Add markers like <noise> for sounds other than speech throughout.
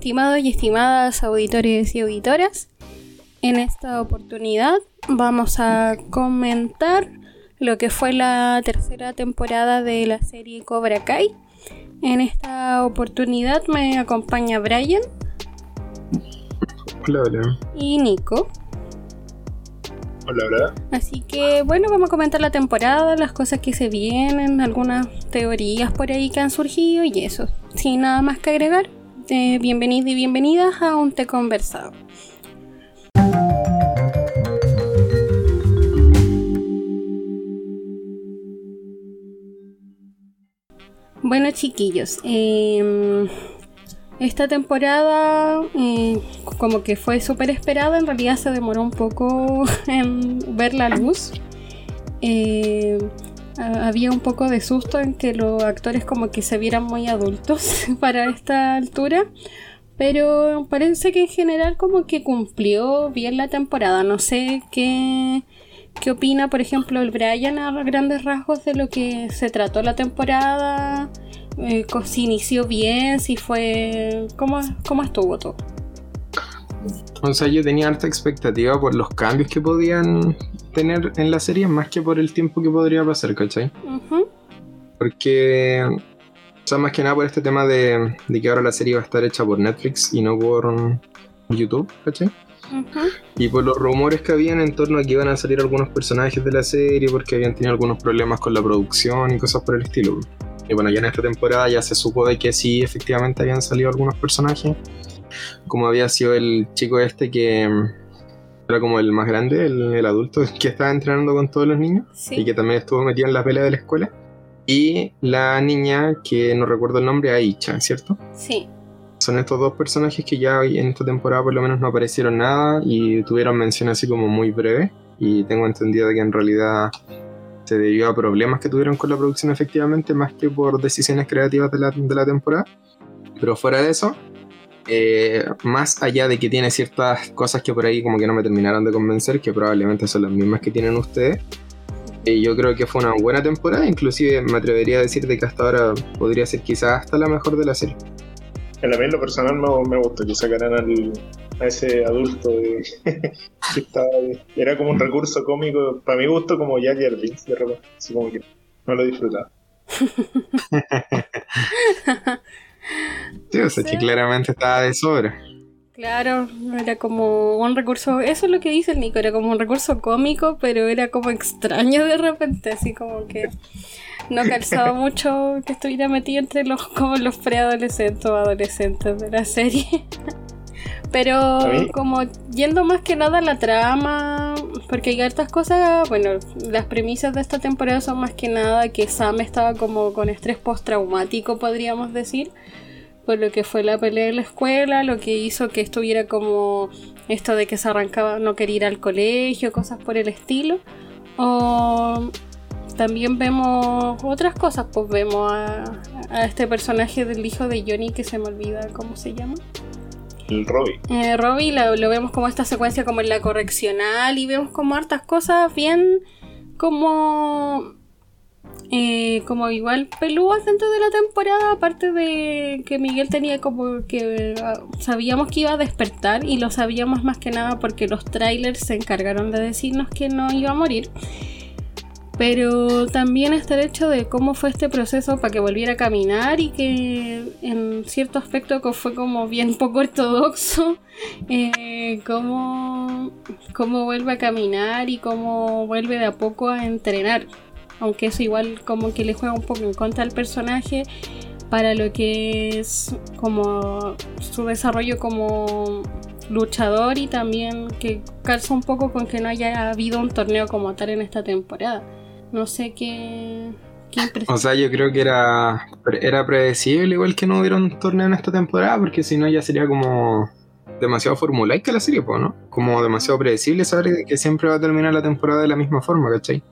estimados y estimadas auditores y auditoras. En esta oportunidad vamos a comentar lo que fue la tercera temporada de la serie Cobra Kai. En esta oportunidad me acompaña Brian. Hola, hola. Y Nico. Hola, hola. Así que bueno, vamos a comentar la temporada, las cosas que se vienen, algunas teorías por ahí que han surgido y eso. Sin nada más que agregar, eh, bienvenidos y bienvenidas a un té conversado. Bueno chiquillos, em, esta temporada eh, como que fue súper esperada, en realidad se demoró un poco <laughs> en ver la luz. Eh, había un poco de susto en que los actores como que se vieran muy adultos <laughs> para esta altura. Pero parece que en general como que cumplió bien la temporada. No sé qué, qué opina, por ejemplo, el Brian a grandes rasgos de lo que se trató la temporada. Eh, si inició bien, si fue... ¿Cómo, cómo estuvo todo? O sea, yo tenía alta expectativa por los cambios que podían tener en la serie, más que por el tiempo que podría pasar, ¿cachai? Porque, o sea, más que nada por este tema de, que ahora la serie va a estar hecha por Netflix y no por YouTube, ¿cachai? Y por los rumores que habían en torno a que iban a salir algunos personajes de la serie porque habían tenido algunos problemas con la producción y cosas por el estilo. Y bueno, ya en esta temporada ya se supo de que sí, efectivamente habían salido algunos personajes como había sido el chico este que mm, era como el más grande, el, adulto <laughs> que estaba entrenando con todos los niños y que también estuvo metido en la pelea de la escuela. Y la niña que no recuerdo el nombre, Aicha, ¿cierto? Sí. Son estos dos personajes que ya en esta temporada por lo menos no aparecieron nada y tuvieron mención así como muy breve. Y tengo entendido que en realidad se debió a problemas que tuvieron con la producción efectivamente, más que por decisiones creativas de la, de la temporada. Pero fuera de eso, eh, más allá de que tiene ciertas cosas que por ahí como que no me terminaron de convencer, que probablemente son las mismas que tienen ustedes, eh, yo creo que fue una buena temporada, inclusive me atrevería a decir de que hasta ahora podría ser quizás hasta la mejor de la serie. A mí en lo personal me, gustó que sacaran a ese adulto <laughs> que estaba, era como un recurso cómico, para mi gusto como Jack Irving, de repente, así como que no lo disfrutaba. <laughs> Sí, o sea, que claramente estaba de sobra. Claro, era como un recurso, eso es lo que dice el Nico, era como un recurso cómico, pero era como extraño de repente, así como que no calzaba <laughs> mucho que estuviera metido entre los como los preadolescentes o adolescentes de la serie. Pero como yendo más que nada a la trama, porque hay hartas cosas, bueno, las premisas de esta temporada son más que nada que Sam estaba como con estrés postraumático, podríamos decir por lo que fue la pelea en la escuela, lo que hizo que estuviera como esto de que se arrancaba, no quería ir al colegio, cosas por el estilo. O también vemos otras cosas, pues vemos a, este personaje del hijo de Johnny que se me olvida cómo se llama. El Robbie. Eh, Robbie lo, vemos como esta secuencia como en la correccional y vemos como hartas cosas bien como eh, como igual pelúas dentro de la temporada, aparte de que Miguel tenía como que ah, sabíamos que iba a despertar y lo sabíamos más que nada porque los trailers se encargaron de decirnos que no iba a morir. Pero también está el hecho de cómo fue este proceso para que volviera a caminar y que en cierto aspecto fue como bien <laughs> poco ortodoxo, eh, cómo, cómo vuelve a caminar y cómo vuelve de a poco a entrenar aunque eso igual como que le juega un poco en contra al personaje para lo que es como su desarrollo como luchador y también que calza un poco con que no haya habido un torneo como tal en esta temporada. No sé qué... o sea, yo creo que era, era predecible igual que no hubiera un torneo en esta temporada, porque si no ya sería como demasiado formulaica la serie, ¿no? Como demasiado predecible saber que siempre va a terminar la temporada de la misma forma, ¿cachai?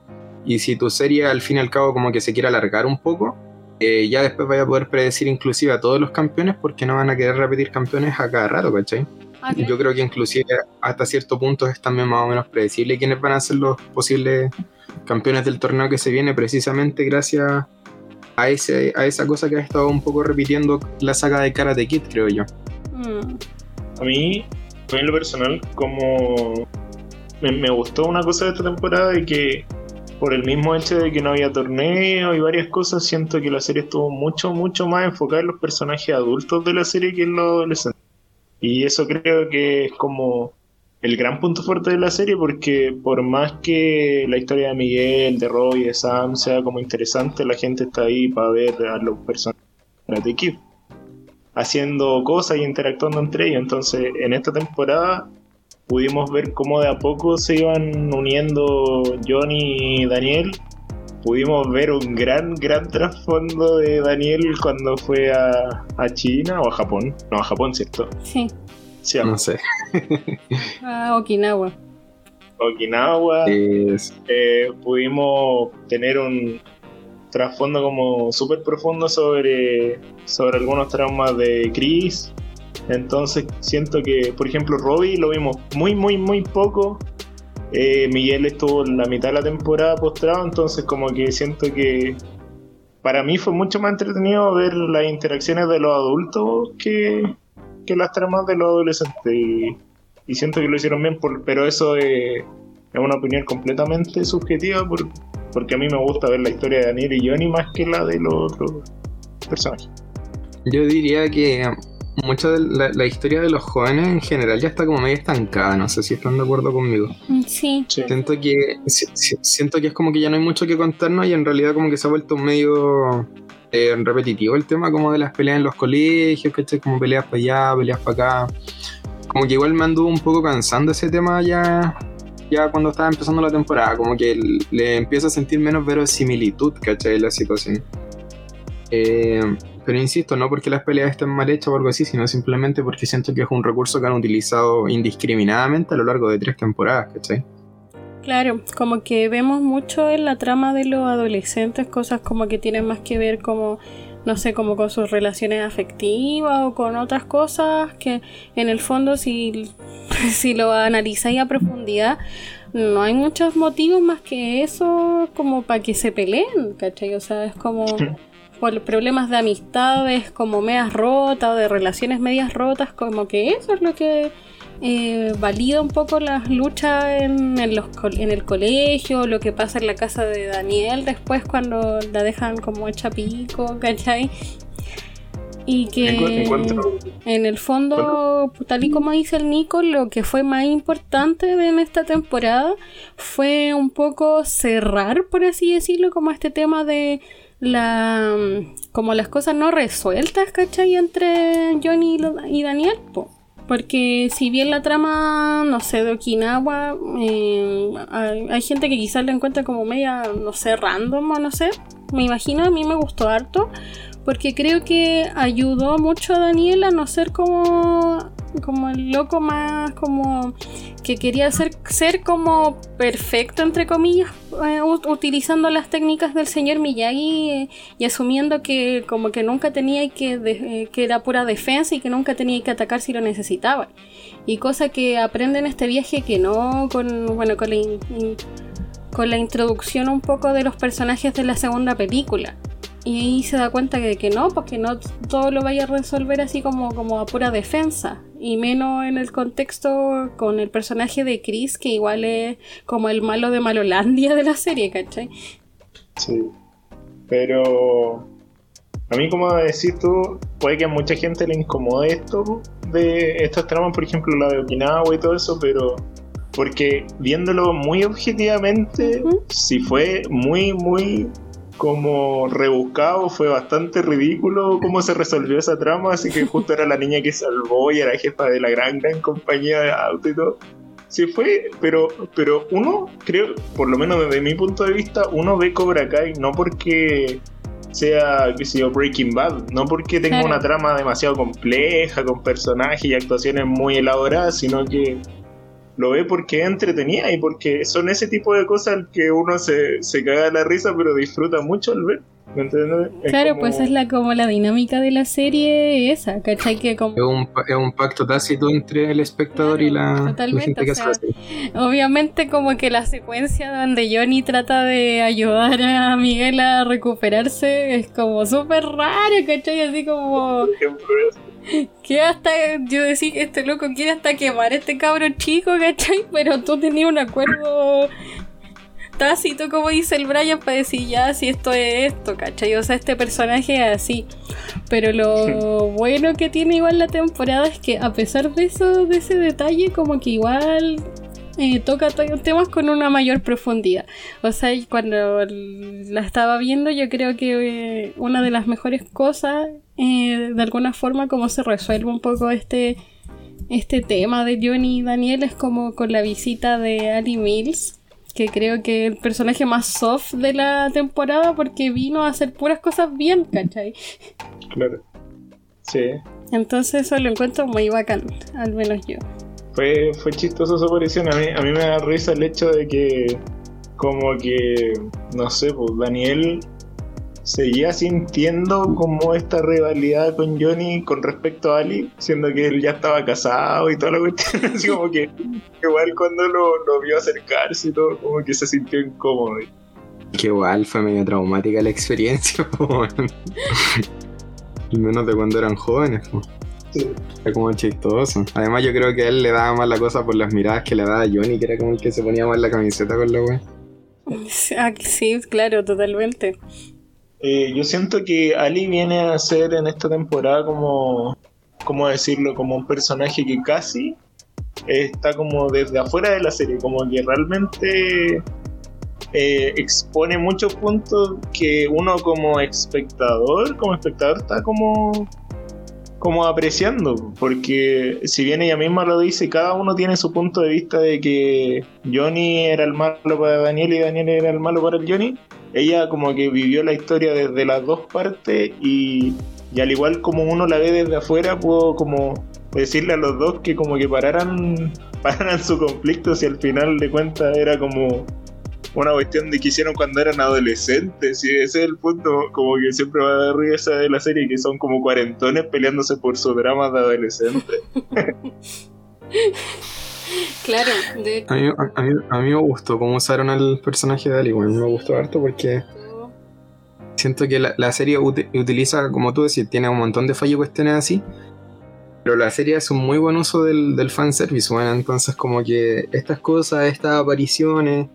Y si tu serie al fin y al cabo como que se quiere alargar un poco, eh, ya después vaya a poder predecir inclusive a todos los campeones porque no van a querer repetir campeones a cada rato, ¿cachai? Ah, Yo creo que inclusive hasta cierto punto es también más o menos predecible quiénes van a ser los posibles campeones del torneo que se viene precisamente gracias a, ese, a esa cosa que ha estado un poco repitiendo la saga de Karate Kid, creo yo. A mí, en lo personal, como me, gustó una cosa de esta temporada y que por el mismo hecho de que no había torneo y varias cosas, siento que la serie estuvo mucho, mucho más enfocada en los personajes adultos de la serie que en los adolescentes. Y eso creo que es como el gran punto fuerte de la serie porque por más que la historia de Miguel, de Roy, de Sam sea como interesante, la gente está ahí para ver a los personajes de equipo haciendo cosas y interactuando entre ellos. Entonces, en esta temporada pudimos ver cómo de a poco se iban uniendo Johnny y Daniel. Pudimos ver un gran, gran trasfondo de Daniel cuando fue a, China o a Japón. No, a Japón, ¿cierto? Sí. Sí no sé. a <laughs> Okinawa. Okinawa. Eh, pudimos tener un, trasfondo como súper profundo sobre, sobre algunos traumas de Chris. Entonces siento que, por ejemplo, Robbie lo vimos muy, muy, muy poco. Eh, Miguel estuvo en la mitad de la temporada postrado, entonces como que siento que para mí fue mucho más entretenido ver las interacciones de los adultos que, que las tramas de los adolescentes. Y, siento que lo hicieron bien, pero eso es, es una opinión completamente subjetiva porque porque a mí me gusta ver la historia de Daniel y Johnny más que la de los otros personajes. Yo diría que mucha de la, historia de los jóvenes en general ya está como medio estancada, no sé si están de acuerdo conmigo. Mm, sí. Siento que siento que es como que ya no hay mucho que contarnos y en realidad como que se ha vuelto medio eh, repetitivo el tema como de las peleas en los colegios, ¿cachai? Como peleas para allá, peleas para acá. Como que igual me anduvo un poco cansando ese tema ya ya cuando estaba empezando la temporada, como que le empieza a sentir menos verosimilitud, ¿cachai? La situación. Eh, pero insisto, no porque las peleas estén mal hechas o algo así, sino simplemente porque siento que es un recurso que han utilizado indiscriminadamente a lo largo de tres temporadas, ¿cachai? Claro, como que vemos mucho en la trama de los adolescentes cosas como que tienen más que ver como no sé, como con sus relaciones afectivas o con otras cosas que en el fondo si, <laughs> si lo analizáis a profundidad no hay muchos motivos más que eso como para que se peleen, ¿cachai? O sea, es como por problemas de amistades como medias rotas o de relaciones medias rotas, como que eso es lo que eh, valida un poco las luchas en, los, en el colegio, lo que pasa en la casa de Daniel después cuando la dejan como hecha pico, ¿cachai? Y que en el fondo, tal y como dice el Nico, lo que fue más importante en esta temporada fue un poco cerrar, por así decirlo, como este tema de la como las cosas no resueltas, ¿cachai? Entre Johnny y Daniel, porque si bien la trama, no sé, de Okinawa, eh, hay, gente que quizás la encuentra como media, no sé, random o no sé. Me imagino, a mí me gustó harto. Porque creo que ayudó mucho a Daniel a no ser como como el loco más como que quería ser, ser como perfecto entre comillas eh, utilizando las técnicas del señor Miyagi eh, y asumiendo que como que nunca tenía que eh, que era pura defensa y que nunca tenía que atacar si lo necesitaba. Y cosa que aprende en este viaje que no con bueno con la, con la introducción un poco de los personajes de la segunda película y ahí se da cuenta de que no, porque no todo lo vaya a resolver así como, como a pura defensa. Y menos en el contexto con el personaje de Chris, que igual es como el malo de Malolandia de la serie, ¿cachai? Sí. Pero a mí, como decís tú, puede que a mucha gente le incomode esto de estas tramas, por ejemplo, la de Okinawa y todo eso, pero porque viéndolo muy objetivamente, si fue muy, muy como rebuscado, fue bastante ridículo cómo se resolvió esa trama, así que justo era la niña que salvó y era jefa de la gran, gran compañía de auto y todo. Sí fue, pero, pero uno, creo, por lo menos desde mi punto de vista, uno ve Cobra Kai no porque sea, que sea Breaking Bad, no porque tenga una trama demasiado compleja, con personajes y actuaciones muy elaboradas, sino que lo ve porque es entretenida y porque son ese tipo de cosas que uno se, se caga la risa, pero disfruta mucho al ver. ¿Me entiendes? claro, pues es la como la dinámica de la serie esa, ¿cachai? Que como... es, un, es un pacto tácito entre el espectador y la, gente que Obviamente como que la secuencia donde Johnny trata de ayudar a Miguel a recuperarse es como súper raro, ¿cachai? Así como... <laughs> que hasta, yo decía que este loco quiere hasta quemar a este cabrón chico, ¿cachai? Pero tú tenías un acuerdo tácito, como dice el Brian, para decir ya si esto es esto, ¿cachai? O sea, este personaje es así. Pero lo bueno que tiene igual la temporada es que a pesar de eso, de ese detalle, como que igual eh, toca temas con una mayor profundidad. O sea, cuando la estaba viendo, yo creo que eh, una de las mejores cosas, eh, de alguna forma, como se resuelve un poco este, este tema de Johnny y Daniel, es como con la visita de Ali Mills, que creo que es el personaje más soft de la temporada porque vino a hacer puras cosas bien, ¿cachai? Claro. Sí. Entonces eso lo encuentro muy bacán, al menos yo fue, fue chistoso su aparición. A mí, a mí me da risa el hecho de que, como que, no sé, pues Daniel seguía sintiendo como esta rivalidad con Johnny con respecto a Ali, siendo que él ya estaba casado y toda la cuestión. <laughs> Así como que, igual cuando lo, lo vio acercarse y todo, como que se sintió incómodo. Que igual fue medio traumática la experiencia, <laughs> menos de cuando eran jóvenes. Era como chistoso. Además, yo creo que a él le daba más la cosa por las miradas que le daba a Johnny, que era como el que se ponía más la camiseta con la wea. Ah, sí, claro, totalmente. Eh, yo siento que Ali viene a ser en esta temporada como, ¿cómo decirlo? Como un personaje que casi está como desde afuera de la serie, como que realmente eh, expone muchos puntos que uno como espectador, como espectador está como como apreciando, porque si bien ella misma lo dice, cada uno tiene su punto de vista de que Johnny era el malo para Daniel y Daniel era el malo para el Johnny. Ella como que vivió la historia desde las dos partes y, y al igual como uno la ve desde afuera, puedo como decirle a los dos que como que pararan, <laughs> pararan su conflicto si al final de cuentas era como una cuestión de que hicieron cuando eran adolescentes. Y ese es el punto, como que siempre va a dar risa de la serie, que son como cuarentones peleándose por su drama de adolescente. <laughs> claro, a, mí, a, mí, me gustó cómo usaron al personaje de Ali, me gustó harto porque siento que la, serie utiliza, como tú decís, tiene un montón de fallos cuestiones así. Pero la serie hace un muy buen uso del, del fanservice, bueno, entonces como que estas cosas, estas apariciones,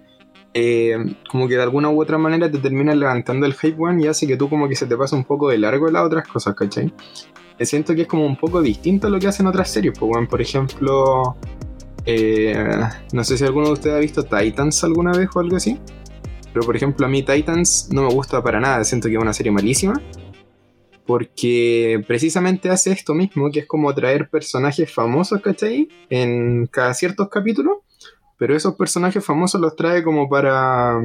eh, como que de alguna u otra manera te termina levantando el hype one y hace que tú como que se te pase un poco de largo las otras cosas, ¿cachai? Me siento que es como un poco distinto a lo que hacen otras series, pues, por ejemplo, eh, no sé si alguno de ustedes ha visto Titans alguna vez o algo así, pero por ejemplo a mí Titans no me gusta para nada, siento que es una serie malísima, porque precisamente hace esto mismo, que es como traer personajes famosos, ¿cachai? En cada ciertos capítulos pero esos personajes famosos los trae como para.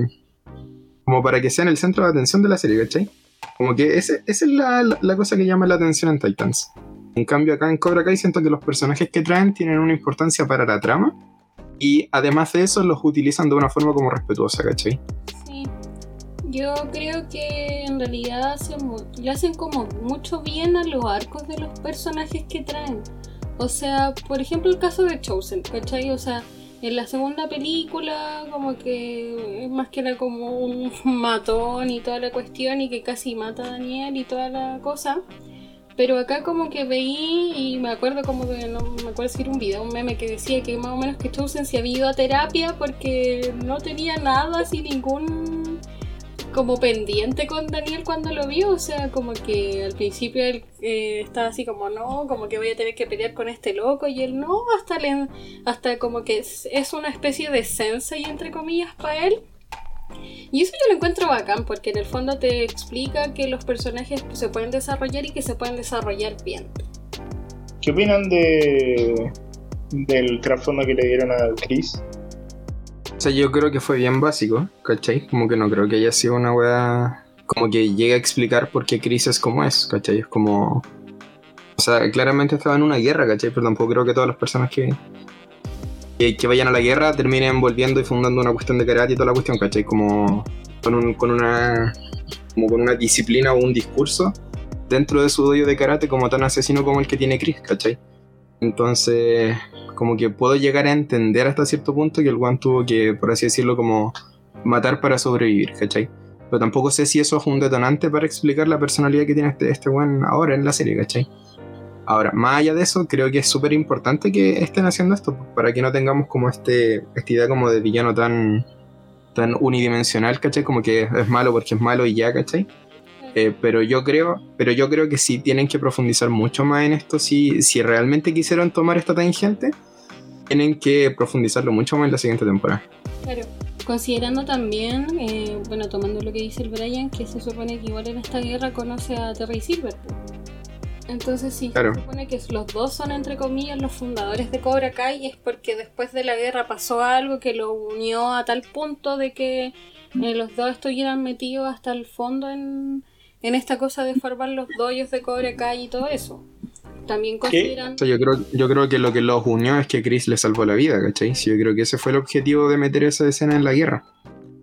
como para que sean el centro de atención de la serie, ¿cachai? Como que esa es la, la, cosa que llama la atención en Titans. En cambio, acá en Cobra Kai siento que los personajes que traen tienen una importancia para la trama. Y además de eso, los utilizan de una forma como respetuosa, ¿cachai? Sí. Yo creo que en realidad hacen, le hacen como mucho bien a los arcos de los personajes que traen. O sea, por ejemplo, el caso de Chosen, ¿cachai? O sea, en la segunda película, como que es más que era como un matón y toda la cuestión, y que casi mata a Daniel y toda la cosa. Pero acá como que veí y me acuerdo como que no me acuerdo si era un video, un meme que decía que más o menos que Chosen se había ido a terapia porque no tenía nada así ningún como pendiente con Daniel cuando lo vio, o sea, como que al principio él eh, estaba así como, no, como que voy a tener que pelear con este loco, y él no, hasta, le, hasta como que es, una especie de sensei, entre comillas, para él. Y eso yo lo encuentro bacán, porque en el fondo te explica que los personajes se pueden desarrollar y que se pueden desarrollar bien. ¿Qué opinan de del trasfondo que le dieron a Chris? O sea, yo creo que fue bien básico, ¿cachai? Como que no creo que haya sido una weá. Como que llegue a explicar por qué Chris es como es, ¿cachai? Es como. O sea, claramente estaba en una guerra, ¿cachai? Pero tampoco creo que todas las personas que, que, vayan a la guerra terminen volviendo y fundando una cuestión de karate y toda la cuestión, ¿cachai? Como con, con una. Como con una disciplina o un discurso dentro de su dojo de karate como tan asesino como el que tiene Chris, ¿cachai? Entonces, como que puedo llegar a entender hasta cierto punto que el One tuvo que, por así decirlo, como matar para sobrevivir, ¿cachai? Pero tampoco sé si eso es un detonante para explicar la personalidad que tiene este, este One ahora en la serie, ¿cachai? Ahora, más allá de eso, creo que es súper importante que estén haciendo esto, para que no tengamos como este, esta idea como de villano tan, tan unidimensional, ¿cachai? Como que es malo porque es malo y ya, ¿cachai? Eh, pero yo creo, pero yo creo que sí tienen que profundizar mucho más en esto. Si, si realmente quisieron tomar esta tangente, tienen que profundizarlo mucho más en la siguiente temporada. Claro. Considerando también, eh, bueno, tomando lo que dice el Brian, que se supone que igual en esta guerra conoce a Terry Silver. Entonces, sí, se supone que los dos son, entre comillas, los fundadores de Cobra Kai, es porque después de la guerra pasó algo que lo unió a tal punto de que eh, los dos estuvieran metidos hasta el fondo en, en esta cosa de formar los doyos de Cobra Kai y todo eso. También consideran... yo, creo, yo creo que lo que los unió es que Chris le salvó la vida, ¿cachai? Sí, yo creo que ese fue el objetivo de meter esa escena en la guerra.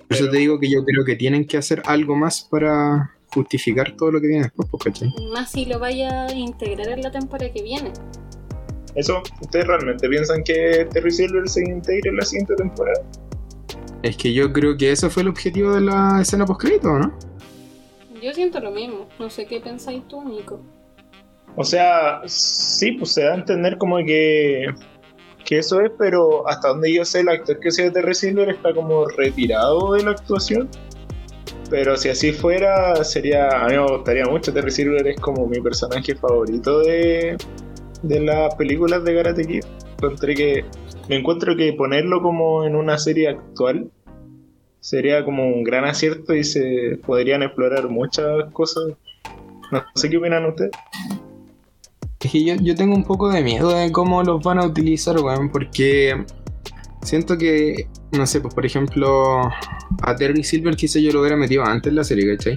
Por eso te digo que yo creo que tienen que hacer algo más para justificar todo lo que viene después, pues, ¿cachai? Más si lo vaya a integrar en la temporada que viene. ¿Eso? ¿Ustedes realmente piensan que Terry Silver se integre en la siguiente temporada? Es que yo creo que ese fue el objetivo de la escena post-crédito, ¿no? Yo siento lo mismo. No sé qué pensáis tú, Nico. O sea, sí, pues se da a entender como que, que eso es, pero hasta donde yo sé, el actor que sea Terry Silver está como retirado de la actuación. Pero si así fuera, sería. A mí me gustaría mucho. Terry Silver es como mi personaje favorito de, de las películas de Karate Kid. Encontré que. Me encuentro que ponerlo como en una serie actual sería como un gran acierto y se podrían explorar muchas cosas. No sé qué opinan ustedes. Es que yo, yo tengo un poco de miedo de cómo los van a utilizar, weón, porque siento que, no sé, pues por ejemplo, a Terry Silver quizá yo lo hubiera metido antes en la serie, ¿cachai?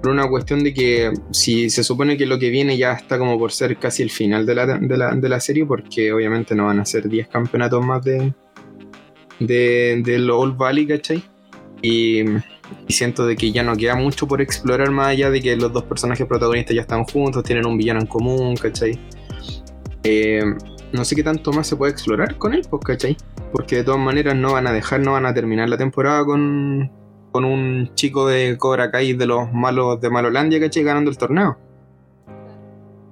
Por una cuestión de que si se supone que lo que viene ya está como por ser casi el final de la, de la, de la serie, porque obviamente no van a ser 10 campeonatos más de, de, del Old Valley, ¿cachai? Y, siento de que ya no queda mucho por explorar más allá de que los dos personajes protagonistas ya están juntos, tienen un villano en común, ¿cachai? Eh, no sé qué tanto más se puede explorar con él, pues, ¿cachai? Porque de todas maneras no van a dejar, no van a terminar la temporada con, con un chico de Cobra Kai de los malos de Malolandia, ¿cachai? Ganando el torneo.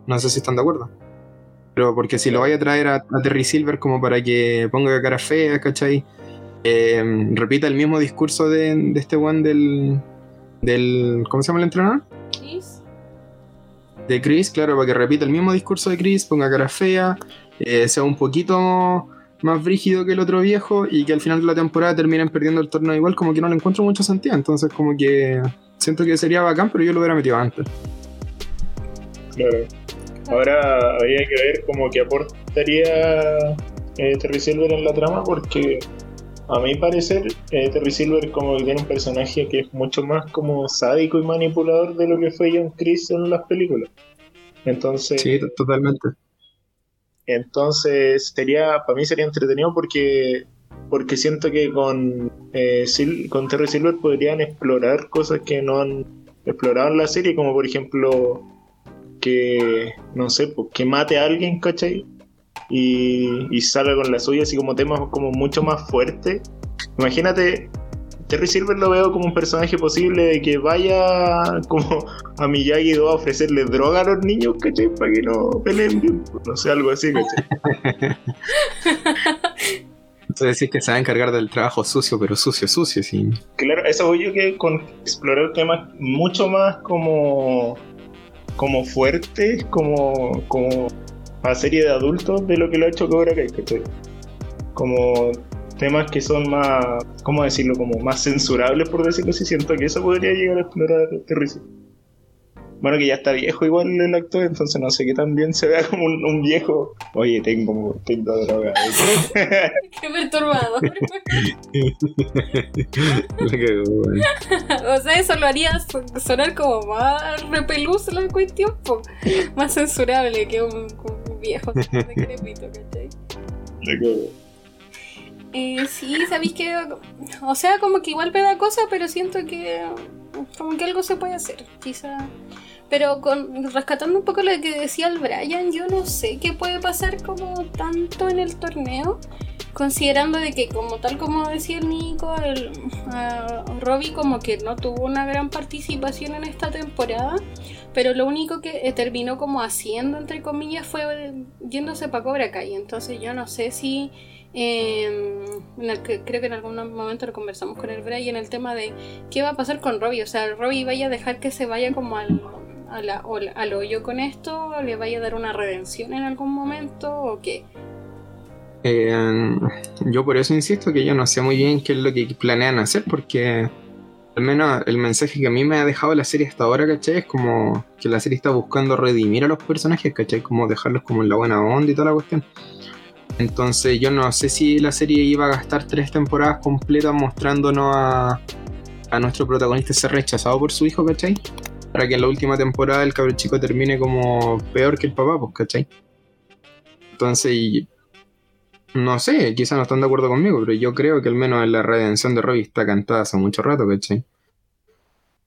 No sé si están de acuerdo. Pero porque si lo vaya a traer a, a Terry Silver como para que ponga cara fea, ¿cachai? Eh, repita el mismo discurso de, este one del, del. ¿Cómo se llama el entrenador? Chris. De Chris, claro, para que repita el mismo discurso de Chris, ponga cara fea, eh, sea un poquito más brígido que el otro viejo y que al final de la temporada terminen perdiendo el torneo igual, como que no le encuentro mucho sentido. Entonces, como que siento que sería bacán, pero yo lo hubiera metido antes. Claro. Ahora habría que ver como que aportaría eh, Terry Silver en la trama, porque a mi parecer, eh, Terry Silver como que tiene un personaje que es mucho más como sádico y manipulador de lo que fue John Chris en las películas. Entonces. Sí, totalmente. Entonces, sería, para mí sería entretenido porque porque siento que con, eh, con Terry Silver podrían explorar cosas que no han explorado en la serie, como por ejemplo que, no sé, pues, que mate a alguien, ¿cachai? Y, y salga con la suya, así como temas como mucho más fuertes. Imagínate, Terry Silver lo veo como un personaje posible de que vaya como a Miyagi-Do a ofrecerle droga a los niños, ¿cachai? Para que no peleen bien, no sé, algo así, ¿cachai? <laughs> Entonces decir que se va a encargar del trabajo sucio, pero sucio, sucio, sí. Claro, eso voy yo que con explorar temas mucho más como como fuertes, como, como a serie de adultos de lo que lo ha hecho Cobra Kai, ¿cachai? Como temas que son más, ¿cómo decirlo? Como más censurables, por decirlo así. Siento que eso podría llegar a explorar Terry bueno, que ya está viejo igual el actor, entonces no sé qué tan bien se vea como un, viejo. Oye, tengo, tengo droga. <laughs> qué perturbador. <laughs> o sea, eso lo haría sonar como más repeluz la cuestión, más censurable que un, viejo <laughs> <laughs> decrépito, ¿cachai? Eh, sí, sabéis que. O sea, como que igual me da cosa, pero siento que. Como que algo se puede hacer. Quizá. Pero con, rescatando un poco lo que decía el Brian, yo no sé qué puede pasar como tanto en el torneo. considerando de que como tal como decía el Nico, el, Robbie como que no tuvo una gran participación en esta temporada, pero lo único que eh, terminó como haciendo, entre comillas, fue yéndose para Cobra Kai. Entonces yo no sé si... Eh, creo que en algún momento lo conversamos con el Bray en el tema de qué va a pasar con Robbie. O sea, Robbie vaya a dejar que se vaya como al, al hoyo con esto, le vaya a dar una redención en algún momento o qué. Eh, yo por eso insisto que yo no sé muy bien qué es lo que planean hacer, porque al menos el mensaje que a mí me ha dejado la serie hasta ahora, ¿cachai? Es como que la serie está buscando redimir a los personajes, ¿cachai? Como dejarlos como en la buena onda y toda la cuestión. Entonces yo no sé si la serie iba a gastar tres temporadas completas mostrándonos a, a nuestro protagonista ser rechazado por su hijo, ¿cachai? Para que en la última temporada el cabrón chico termine como peor que el papá, pues, ¿cachai? Entonces, no sé, quizás no están de acuerdo conmigo, pero yo creo que al menos la redención de Robbie está cantada hace mucho rato, ¿cachai?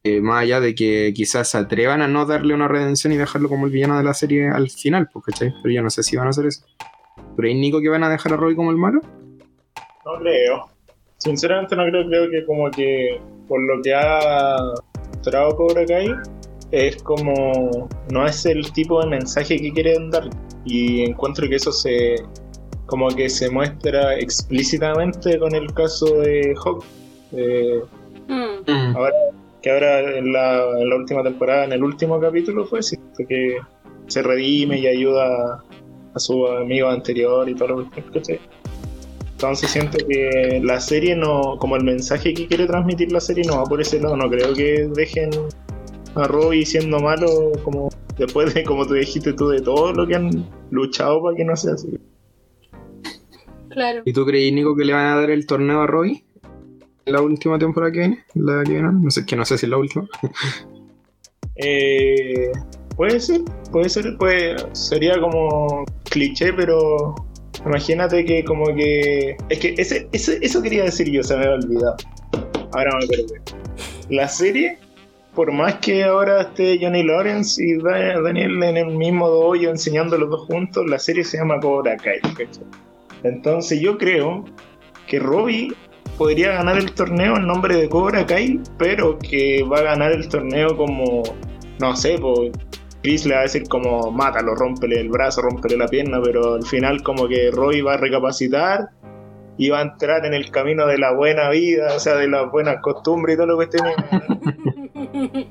Eh, más allá de que quizás se atrevan a no darle una redención y dejarlo como el villano de la serie al final, pues, ¿cachai? Pero yo no sé si van a hacer eso. ¿Pero hay Nico que van a dejar a Robbie como el malo? No creo. Sinceramente no creo, creo que como que por lo que ha mostrado Cobra Kai, es como no es el tipo de mensaje que quieren dar y encuentro que eso se como que se muestra explícitamente con el caso de Hawk. Mm. ahora, que ahora en la, última temporada, en el último capítulo fue que se redime y ayuda a su amigo anterior y todo lo que entonces siento que la serie no, como el mensaje que quiere transmitir la serie no va por ese lado, no creo que dejen a Robbie siendo malo como después de como tú dijiste tú de todo lo que han luchado para que no sea así. Claro. ¿Y tú crees, Nico, que le van a dar el torneo a Roy? ¿En la última temporada que viene? ¿La que viene? No sé, que no sé si es la última. <laughs> eh, puede ser, puede ser, puede, sería como cliché, pero imagínate que como que... Es que ese, eso quería decir yo, se me había olvidado. Ahora me acuerdo. La serie por más que ahora esté Johnny Lawrence y Daniel en el mismo dojo enseñando los dos juntos, la serie se llama Cobra Kai. Entonces yo creo que Robbie podría ganar el torneo en nombre de Cobra Kai, pero que va a ganar el torneo como, no sé, pues Chris le va a decir como mátalo, rompele el brazo, rompele la pierna, pero al final como que Robbie va a recapacitar y va a entrar en el camino de la buena vida, o sea, de las buenas costumbres y todo lo que tiene <laughs> <laughs>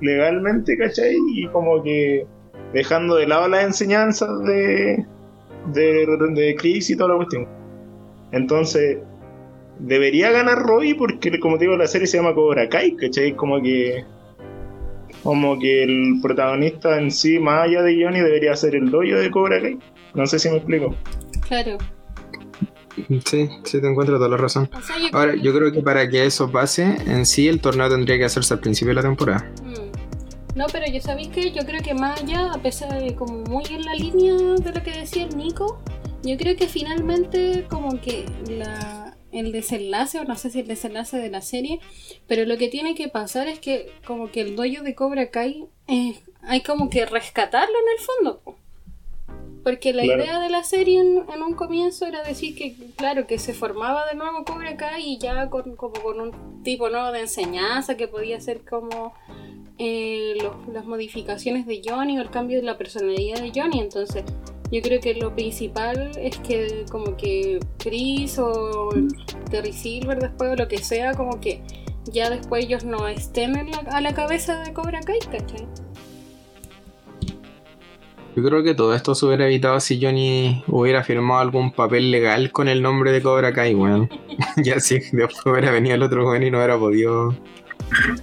legalmente, ¿cachai? Y como que dejando de lado las enseñanzas de, de, de Chris y toda la cuestión. Entonces, debería ganar Robbie porque, como te digo, la serie se llama Cobra Kai, ¿cachai? Como que. Como que el protagonista en sí, más allá de Johnny, debería ser el doyo de Cobra Kai. No sé si me explico. Claro. Sí, sí, te encuentro toda la razón. Ahora, yo creo que para que eso pase, en sí el torneo tendría que hacerse al principio de la temporada. Mm. No, pero ya sabéis que yo creo que más allá, a pesar de como muy en la línea de lo que decía el Nico, yo creo que finalmente como que la, el desenlace, o no sé si el desenlace de la serie, pero lo que tiene que pasar es que como que el dueño de Cobra Kai eh, hay como que rescatarlo en el fondo. Porque la idea de la serie en, un comienzo era decir que, claro, que se formaba de nuevo Cobra Kai y ya con, como con un tipo nuevo de enseñanza que podía ser como eh, las modificaciones de Johnny o el cambio de la personalidad de Johnny. Entonces, yo creo que lo principal es que como que Chris o Terry Silver después o lo que sea, como que ya después ellos no estén a la cabeza de Cobra Kai, ¿cachai? Yo creo que todo esto se hubiera evitado si Johnny hubiera firmado algún papel legal con el nombre de Cobra Kai, weón. <laughs> ya si después hubiera venido el otro weón y no hubiera podido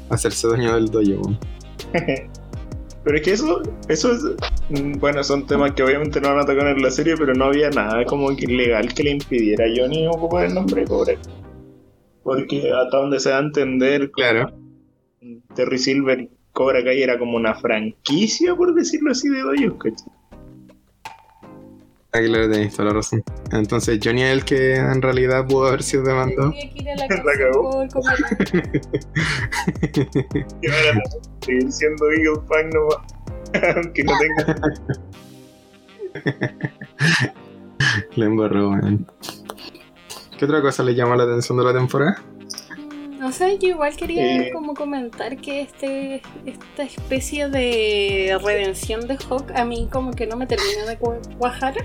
hacerse dueño del dojo. <laughs> pero es que eso, eso es, mm, bueno, son temas que obviamente no van a tocar en la serie, pero no había nada como que legal que le impidiera a Johnny ocupar el nombre de Cobra. Porque hasta donde se da a entender, claro. Terry Silver Cobra Kai era como una franquicia, por decirlo así, de doyos, ¿cachai? Aquí lo tenéis toda la razón. Entonces, Johnny es el que en realidad pudo haber sido demandado. la, <laughs> cagó. <laughs> y ahora seguir siendo Eagle Fan nomás. <laughs> Aunque no tenga. Le embarró, weón. ¿Qué otra cosa le llama la atención de la temporada? No sé, yo igual quería eh. como comentar que este esta especie de redención de Hawk a mí como que no me termina de cuajar.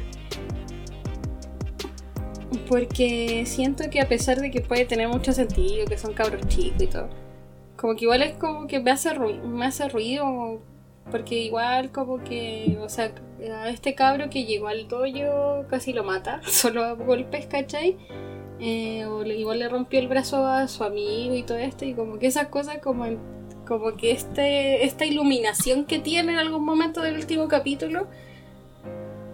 Porque siento que a pesar de que puede tener mucho sentido, que son cabros chicos y todo, como que igual es como que me hace, ruido, me hace ruido, porque igual como que, o sea, a este cabro que llegó al dojo casi lo mata, <laughs> solo a golpes, ¿cachai? Eh, o igual le rompió el brazo a su amigo y todo esto, y como que esas cosas como, como que este, esta iluminación que tiene en algún momento del último capítulo,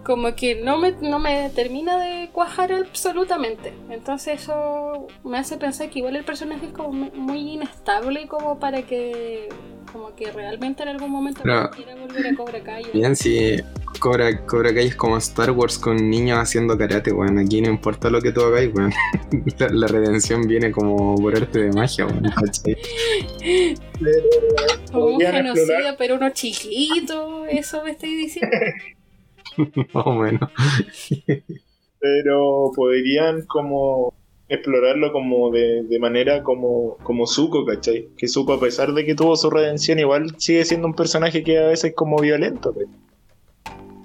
como que no me, no me termina de cuajar absolutamente. Entonces eso me hace pensar que igual el personaje es como muy inestable como para que como que realmente en algún momento quiera volver a Cobra Kai. Bien, si Cobra, Cobra Kai es como Star Wars con niños haciendo karate, weón. Aquí no importa lo que tú hagáis, weón. <laughs> La, redención viene como por arte de magia, weón. como un genocida, pero uno chiquito, eso me estoy diciendo. <laughs> Más o menos. pero podrían como explorarlo como de, manera como, como Zuko, ¿cachai? Que Zuko, a pesar de que tuvo su redención, igual sigue siendo un personaje que a veces es como violento,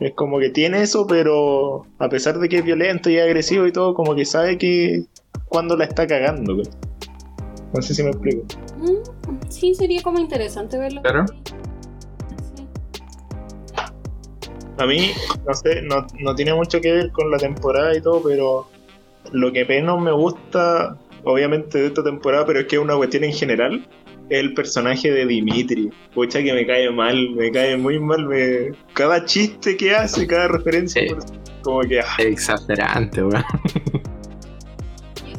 Es como que tiene eso, pero a pesar de que es violento y agresivo y todo, como que sabe que cuando la está cagando, No sé si me explico. Mm, sí, sería como interesante verlo. Claro. A mí, no sé, no, no tiene mucho que ver con la temporada y todo, pero lo que menos me gusta, obviamente, de esta temporada, pero es que es una cuestión en general, es el personaje de Dimitri. Pucha que me cae mal, me cae muy mal. Me... Cada chiste que hace, cada referencia, como que... Ah. Exasperante, weón.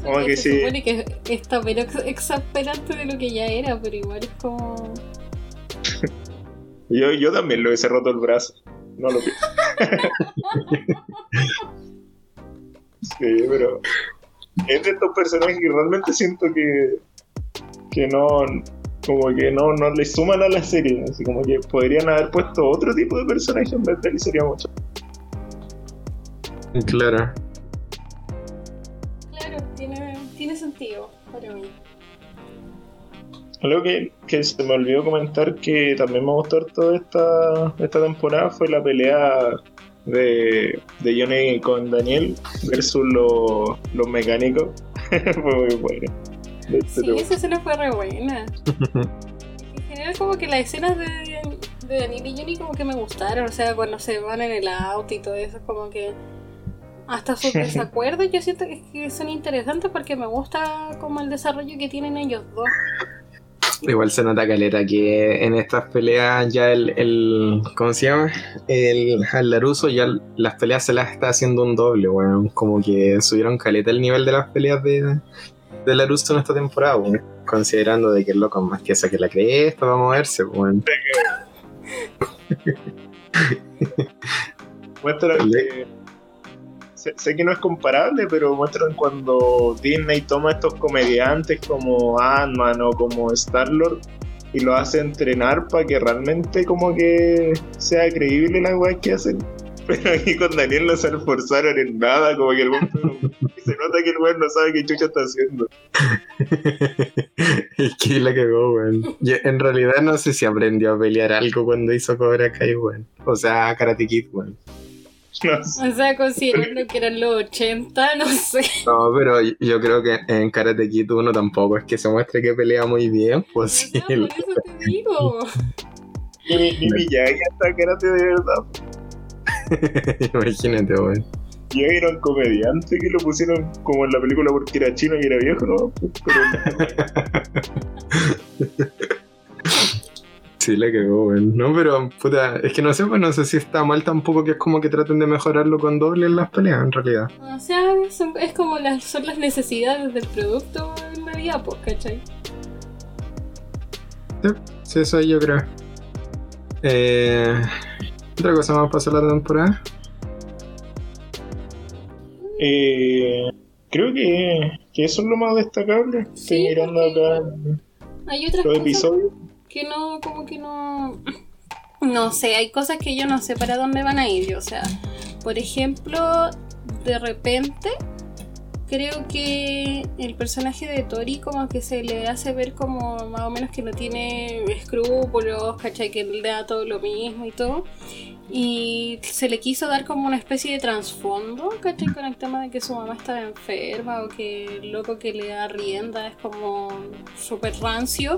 Como que se sí. supone que está menos exasperante de lo que ya era, pero igual es como... <laughs> yo, yo también lo hubiese roto el brazo. No lo pienso. <laughs> <laughs> Sí, pero es de estos personajes que realmente siento que, que no, como que no, no le suman a la serie, así como que podrían haber puesto otro tipo de personaje en vez de él y sería mucho. Claro. Claro, tiene, tiene sentido para mí. Algo que, que, se me olvidó comentar que también me gustó toda esta, esta temporada fue la pelea de, de Johnny con Daniel versus los mecánicos. <laughs> fue muy bueno. Sí, esa escena fue re buena. <laughs> en general como que las escenas de, de Daniel y Johnny como que me gustaron, o sea, cuando se van en el auto y todo eso, como que hasta sus <laughs> desacuerdos yo siento que son interesantes porque me gusta como el desarrollo que tienen ellos dos. Igual se nota caleta que en estas peleas ya el, el ¿cómo se llama? El, el Laruso ya las peleas se las está haciendo un doble, bueno, como que subieron caleta el nivel de las peleas de, de Laruso en esta temporada, considerando de que el loco más que esa que la cresta va a moverse, bueno. <laughs> Muestra que sé, que no es comparable, pero muestran cuando Disney toma estos comediantes como Ant-Man o como Star-Lord y lo hace entrenar para que realmente como que sea creíble la weá que hacen. <laughs> Pero aquí con Daniel no se esforzaron en nada, como que el buen se nota que el weón no sabe qué chucha está haciendo. <laughs> es que la cagó, weón. en realidad no sé si aprendió a pelear algo cuando hizo Cobra Kai, weón. O sea, Karate Kid, weón. O sea, considerando que eran los 80, no sé. No, pero yo creo que en Karate Kid uno tampoco es que se muestre que pelea muy bien, pues sí. por eso te digo. Ni, ni Miyagi hasta Karate de verdad. <laughs> Imagínate, weón. Y era un comediante que lo pusieron como en la película porque era chino y era viejo, ¿no? Pero... <laughs> Sí, le quedó, weón. No, pero, puta, es que no sé, pues no sé si está mal tampoco que es como que traten de mejorarlo con doble en las peleas, en realidad. O sea, es como las, son las necesidades del producto en realidad, pues, ¿cachai? Sí, sí, eso yo creo. Eh, ¿Otra cosa más para hacer la temporada? Eh, creo que, que eso es lo más destacable. Estoy mirando acá hay otras los episodios que no, como que no... No sé, hay cosas que yo no sé para dónde van a ir. O sea, por ejemplo, de repente creo que el personaje de Tori como que se le hace ver como más o menos que no tiene escrúpulos, ¿cachai? Que le da todo lo mismo y todo. Y se le quiso dar como una especie de trasfondo, ¿cachai? Con el tema de que su mamá estaba enferma o que el loco que le da rienda es como súper rancio.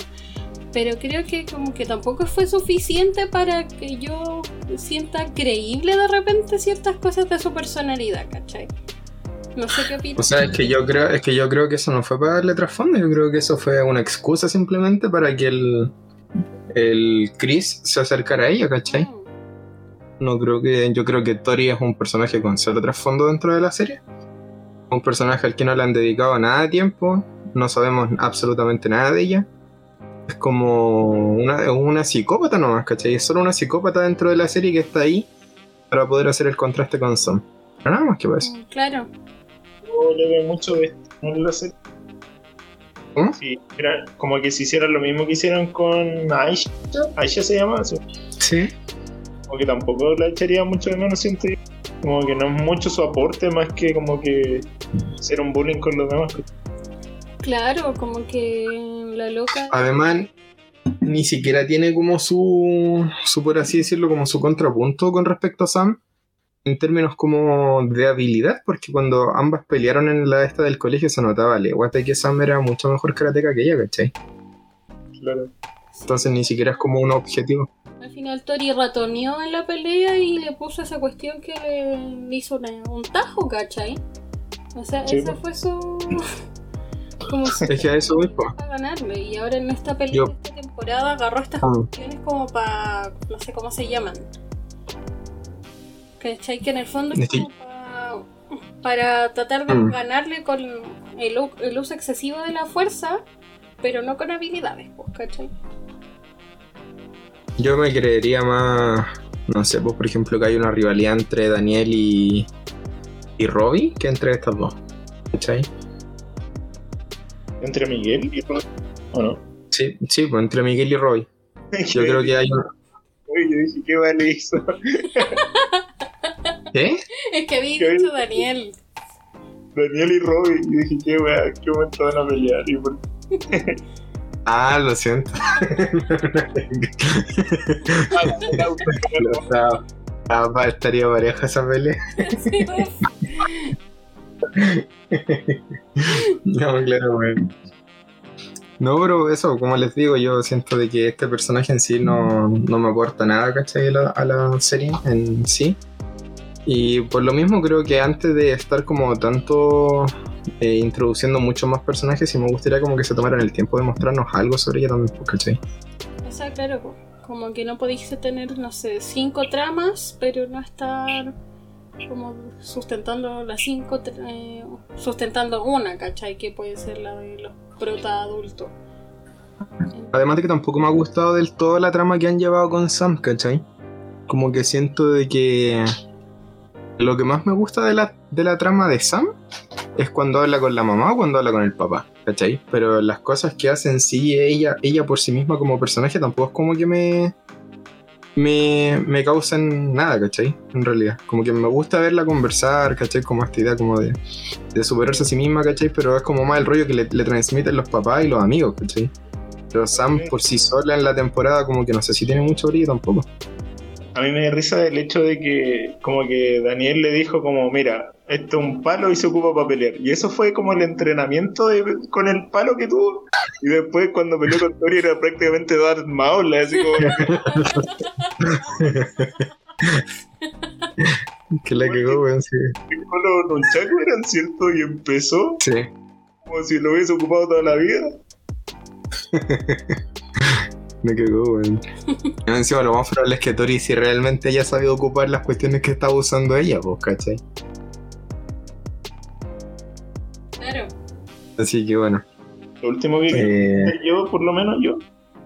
Pero creo que como que tampoco fue suficiente para que yo sienta creíble de repente ciertas cosas de su personalidad, ¿cachai? No sé qué opinas. O sea, es que yo creo, es que yo creo que eso no fue para darle trasfondo, yo creo que eso fue una excusa simplemente para que el, el Chris se acercara a ella, ¿cachai? Mm. No creo que. Yo creo que Tori es un personaje con cero trasfondo dentro de la serie. Un personaje al que no le han dedicado nada de tiempo. No sabemos absolutamente nada de ella. Es como una, una psicópata nomás, ¿cachai? Es solo una psicópata dentro de la serie que está ahí para poder hacer el contraste con Sam. Pero nada más que eso. Mm, claro. Yo le veo mucho de en la serie. Sí, era como que si hicieran lo mismo que hicieron con Aisha. Aisha se llama. Sí como que tampoco la echaría mucho de menos, siento Como que no es mucho su aporte, más que como que ser un bullying con los demás. Claro, como que la loca. Además, ni siquiera tiene como su, su, por así decirlo, como su contrapunto con respecto a Sam en términos como de habilidad, porque cuando ambas pelearon en la esta del colegio se notaba leguate que Sam era mucho mejor karateca que ella, ¿cachai? Claro. Entonces ni siquiera es como un objetivo. Al final Tori ratoneó en la pelea y le puso esa cuestión que le hizo un tajo, ¿cachai? O sea, esa fue su... <laughs> como si es que a eso voy, para ganarle. Y ahora en esta pelea, en esta temporada, agarró estas ah. cuestiones como para... no sé cómo se llaman. ¿Cachai? Que en el fondo es como para, tratar de mm. ganarle con el, el uso excesivo de la fuerza, pero no con habilidades, pues, ¿cachai? Yo me creería más, no sé, pues por ejemplo que hay una rivalidad entre Daniel y, y Robbie que entre estas dos. ¿Cachai? ¿Entre Miguel y Robbie? ¿O no? Sí, sí, pues entre Miguel y Robbie. <laughs> Yo creo que hay una... Uy, yo dije, ¿qué vale eso? <laughs> ¿Qué? Es que había dicho Daniel. Daniel y Robbie. Yo dije, ¿qué, wea, qué momento van a pelear? Y por... <laughs> Ah, lo siento. <laughs> ah, estaría pareja esa pelea. <laughs> no, claro, bueno. No, pero eso, como les digo, yo siento de que este personaje en sí no, no me aporta nada, ¿cachai? a la serie en sí. Y por lo mismo creo que antes de estar como tanto eh, introduciendo muchos más personajes, sí me gustaría como que se tomaran el tiempo de mostrarnos algo sobre ella también, pues, ¿cachai? O sea, claro, como que no podéis tener, no sé, cinco tramas, pero no estar como sustentando las cinco, eh, sustentando una, ¿cachai? Que puede ser la de los prota adultos. Además de que tampoco me ha gustado del todo la trama que han llevado con Sam, ¿cachai? Como que siento de que lo que más me gusta de la, de la trama de Sam es cuando habla con la mamá o cuando habla con el papá, ¿cachai? Pero las cosas que hace en sí ella, ella por sí misma como personaje tampoco es como que me, me, me causen nada, ¿cachai? En realidad, como que me gusta verla conversar, ¿cachai? Como esta idea como de, de superarse a sí misma, ¿cachai? Pero es como más el rollo que le, le transmiten los papás y los amigos, ¿cachai? Pero Sam por sí sola en la temporada como que no sé si tiene mucho brillo tampoco a mí me da risa el hecho de que como que Daniel le dijo como, mira, esto es un palo y se ocupa para pelear. Y eso fue como el entrenamiento con el palo que tuvo. Y después cuando peleó con Tori era prácticamente Darth Maul, así como... <laughs> que la cagó, weón, sí. Los nunchaku eran cierto y empezó sí. como si lo hubiese ocupado toda la vida. <laughs> Me quedó, weón. <laughs> Encima lo más probable es que Tori si realmente haya sabido ocupar las cuestiones que estaba usando ella, pues, ¿cachai? Claro. Así que bueno. Lo último que eh... yo, por lo menos yo,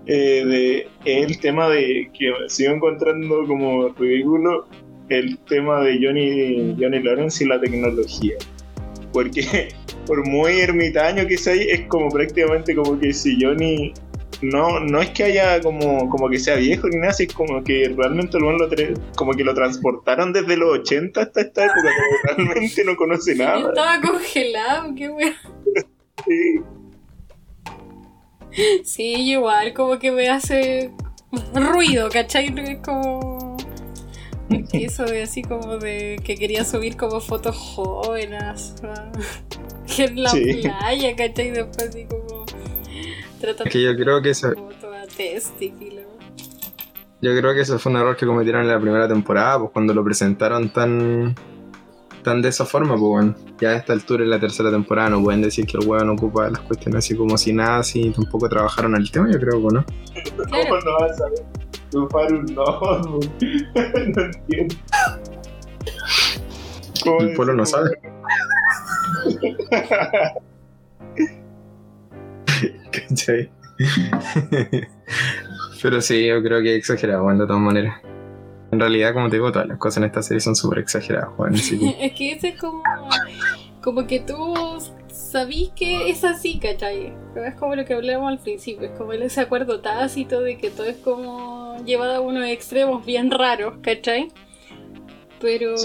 eh, de el tema de que sigo encontrando como ridículo el tema de Johnny, Johnny Lawrence y la tecnología. Porque <laughs> por muy ermitaño que sea, es como prácticamente como que si Johnny no, no es que haya como, como que sea viejo ni nada, es como que realmente lo, lo como que lo transportaron desde los 80 hasta esta época, como realmente no conoce nada. <laughs> Estaba congelado, qué weón. sí. Sí, igual, como que me hace ruido, ¿cachai? Es como. <laughs> Eso de así como de que quería subir como fotos jóvenes <laughs> en la playa, ¿cachai? Después así como. Tratando que yo creo que eso. Yo creo que eso fue un error que cometieron en la primera temporada, pues cuando lo presentaron tan tan de esa forma, pues bueno, ya a esta altura en la tercera temporada no pueden decir que el weón ocupa las cuestiones así como si nada, así tampoco trabajaron el tema, yo creo, ¿no? ¿Cómo no vas a ver? Un <laughs> no entiendo. El pueblo no sabe. <laughs> ¿Cachai? <laughs> Pero sí, yo creo que exagerado, de todas maneras. En realidad, como te digo, todas las cosas en esta serie son súper exageradas, Juan. <laughs> es que ese es como, como que tú sabís que es así, ¿cachai? Pero es como lo que hablábamos al principio, es como ese acuerdo tácito de que todo es como llevado a unos extremos bien raros, ¿cachai? Pero,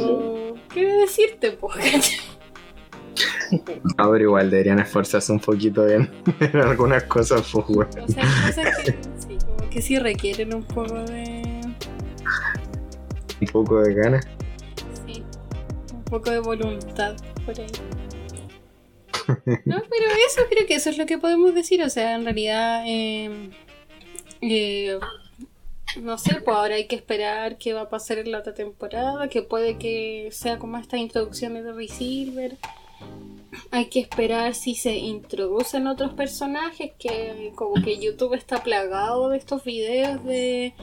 ¿qué decirte, pues, <laughs> ¿cachai? No, <laughs> pero igual deberían esforzarse un poquito en, <laughs> en algunas cosas, pues, O sea, hay cosas que <laughs> sí, como que sí requieren un poco de un poco de ganas. Sí, un poco de voluntad por ahí. No, pero eso creo que eso es lo que podemos decir. O sea, en realidad, em, eh, no sé, pues ahora hay que esperar qué va a pasar en la otra temporada. Que puede que sea como esta introducción de Ray Silver. Hay que esperar si se introducen otros personajes, que como que YouTube está plagado de estos videos de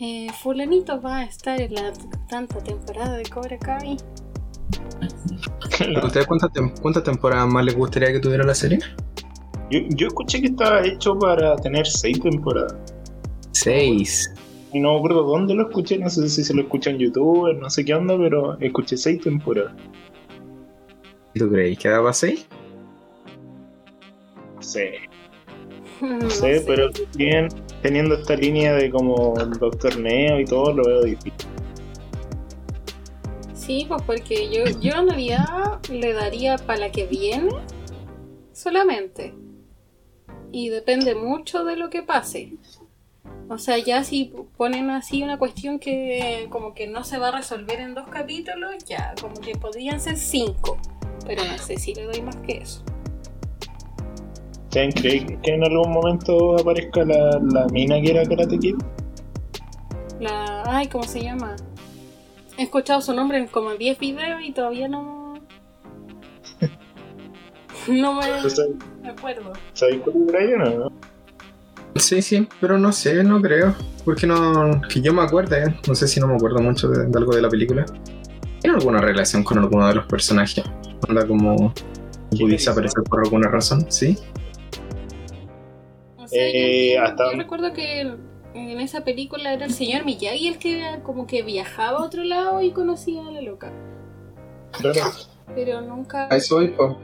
eh, fulanito va a estar en la tanta temporada de Cobra Kai. ¿A ustedes cuántas temporadas más les gustaría que tuviera la serie? Yo, escuché que estaba hecho para tener seis temporadas. Seis. Y no me acuerdo dónde lo escuché, no sé si se lo escuché en YouTube, no sé qué onda, pero escuché seis temporadas. ¿Tú creéis que daba seis? Sí. <laughs> No, sé, pero bien, teniendo esta línea de como el Doctor Neo y todo, lo veo difícil. Sí, pues porque yo, yo en realidad le daría para la que viene solamente. Y depende mucho de lo que pase. O sea, ya si ponen así una cuestión que como que no se va a resolver en dos capítulos, ya, como que podrían ser cinco. Pero no sé si le doy más que eso. ¿Creen que en algún momento aparezca la, la mina que era Karate Kid? La. Ay, ¿cómo se llama? He escuchado su nombre en como 10 videos y todavía no. <laughs> no me, me acuerdo. ¿Sabéis cuál era ella no? Sí, sí, pero no sé, no creo. Porque no. Que yo me acuerdo, ¿eh? No sé si no me acuerdo mucho de, algo de la película. ¿Tiene alguna relación con alguno de los personajes? Anda como. pudiese aparecer por alguna razón, ¿sí? Eh, yo, recuerdo que en esa película era el señor Miyagi el que como que viajaba a otro lado y conocía a la loca. Claro. Pero nunca. eso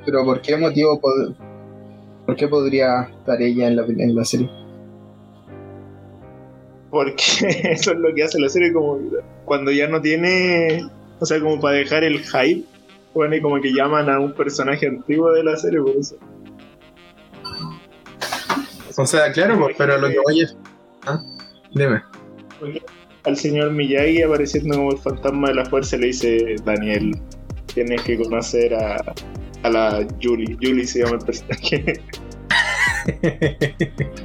pero ¿por qué motivo por qué podría estar ella en la, en la serie? Porque <laughs> eso es lo que hace la serie como cuando ya no tiene, o sea, como para dejar el hype, bueno, y como que llaman a un personaje antiguo de la serie por eso. O sea, claro, pues, pero lo que voy es. ¿Ah? Dime. Al señor Miyagi apareciendo como el fantasma de la fuerza le dice: Daniel, tienes que conocer a, a la Julie. Julie se llama el personaje.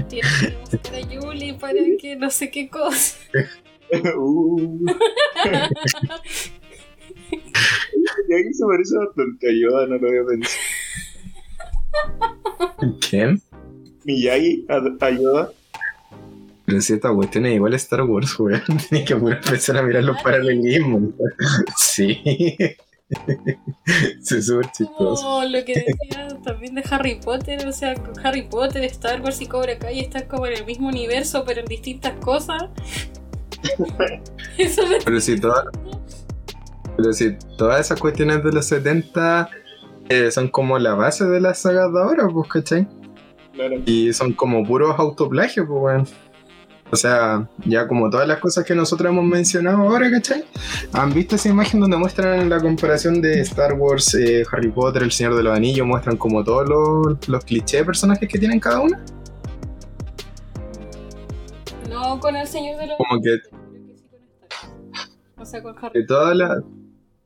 Tienes que conocer a Julie para que no sé qué cosa. <laughs> uh. <laughs> <laughs> Miyagi se parece bastante a Yoda, no lo había pensado. ¿Quién? Miyagi ayuda. Pero si esta cuestión es igual a Star Wars, weón. <laughs> Tienes que empezar a mirar los paralelismos. <laughs> sí. es súper chistoso. Oh, lo que decía también de Harry Potter, o sea, Harry Potter, Star Wars y Cobra Kai están como en el mismo universo, pero en distintas cosas. Eso me pero si todas pero si todas esas cuestiones de los 70 eh, son como la base de las sagas de ahora, pues, ¿cachai? Y son como puros autoplagios, pues, weón. O sea, ya como todas las cosas que nosotros hemos mencionado ahora, ¿cachai? ¿Han visto esa imagen donde muestran la comparación de Star Wars, eh, Harry Potter, El Señor de los Anillos? Muestran como todos los, los clichés de personajes que tienen cada uno. No, con El Señor de los Como que O sea, con Harry que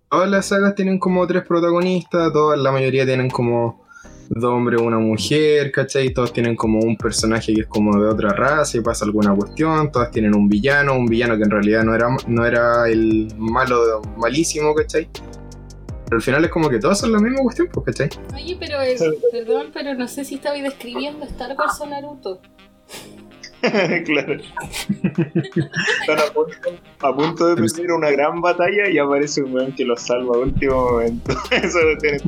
todas las todas sagas tienen como tres protagonistas, todas, la mayoría tienen como dos hombres una mujer, ¿cachai? Todos tienen como un personaje que es como de otra raza y pasa alguna cuestión, todas tienen un villano, un villano que en realidad no era, no era el malo malísimo, ¿cachai? Pero al final es como que todos son la misma cuestión, pues, ¿cachai? Oye, pero es, perdón, pero no sé si estaba describiendo Star Wars o Naruto. <laughs> claro. Están a punto, a punto de perder una gran batalla y aparece un weón que los salva a último momento. <laughs> Eso lo tiene.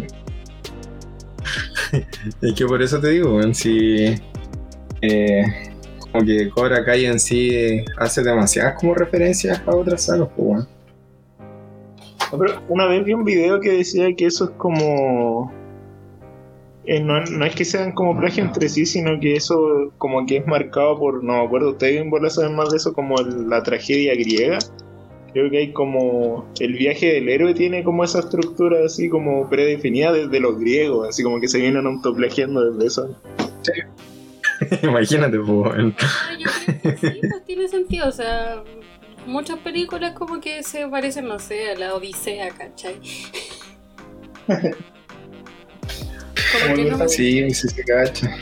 <laughs> Es que por eso te digo, weón, si. eh, como que Cobra Kai en sí hace demasiadas como referencias a otras sagas, pues, weón. Pero una vez vi un video que decía que eso es como. Eh, no, no es que sean como plagio entre sí, sino que eso como que es marcado por, no me acuerdo, ustedes en bola saben más de eso, como el- la tragedia griega. Creo que hay como, el viaje del héroe tiene como esa estructura así como predefinida desde los griegos, así como que se vienen autoplagiando desde eso. <laughs> Imagínate, pues, weón. Pero yo creo que sí, pues tiene sentido. O sea, muchas películas como que se parecen, no sé, a la Odisea, ¿cachai? <laughs> Como que no me... Sí, sí se cacha.